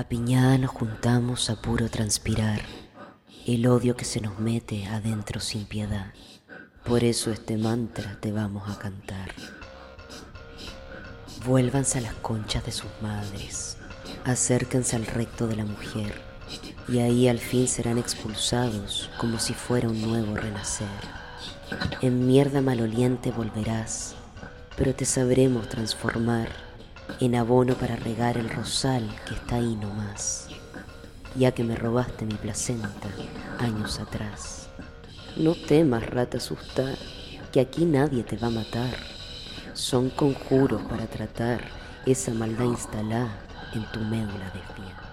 Apiñada nos juntamos a puro transpirar el odio que se nos mete adentro sin piedad. Por eso este mantra te vamos a cantar. Vuélvanse a las conchas de sus madres, acérquense al recto de la mujer, y ahí al fin serán expulsados como si fuera un nuevo renacer. En mierda maloliente volverás, pero te sabremos transformar en abono para regar el rosal que está ahí nomás, ya que me robaste mi placenta años atrás. No temas, rata asustar, que aquí nadie te va a matar. Son conjuros para tratar esa maldad instalada en tu médula de fiel.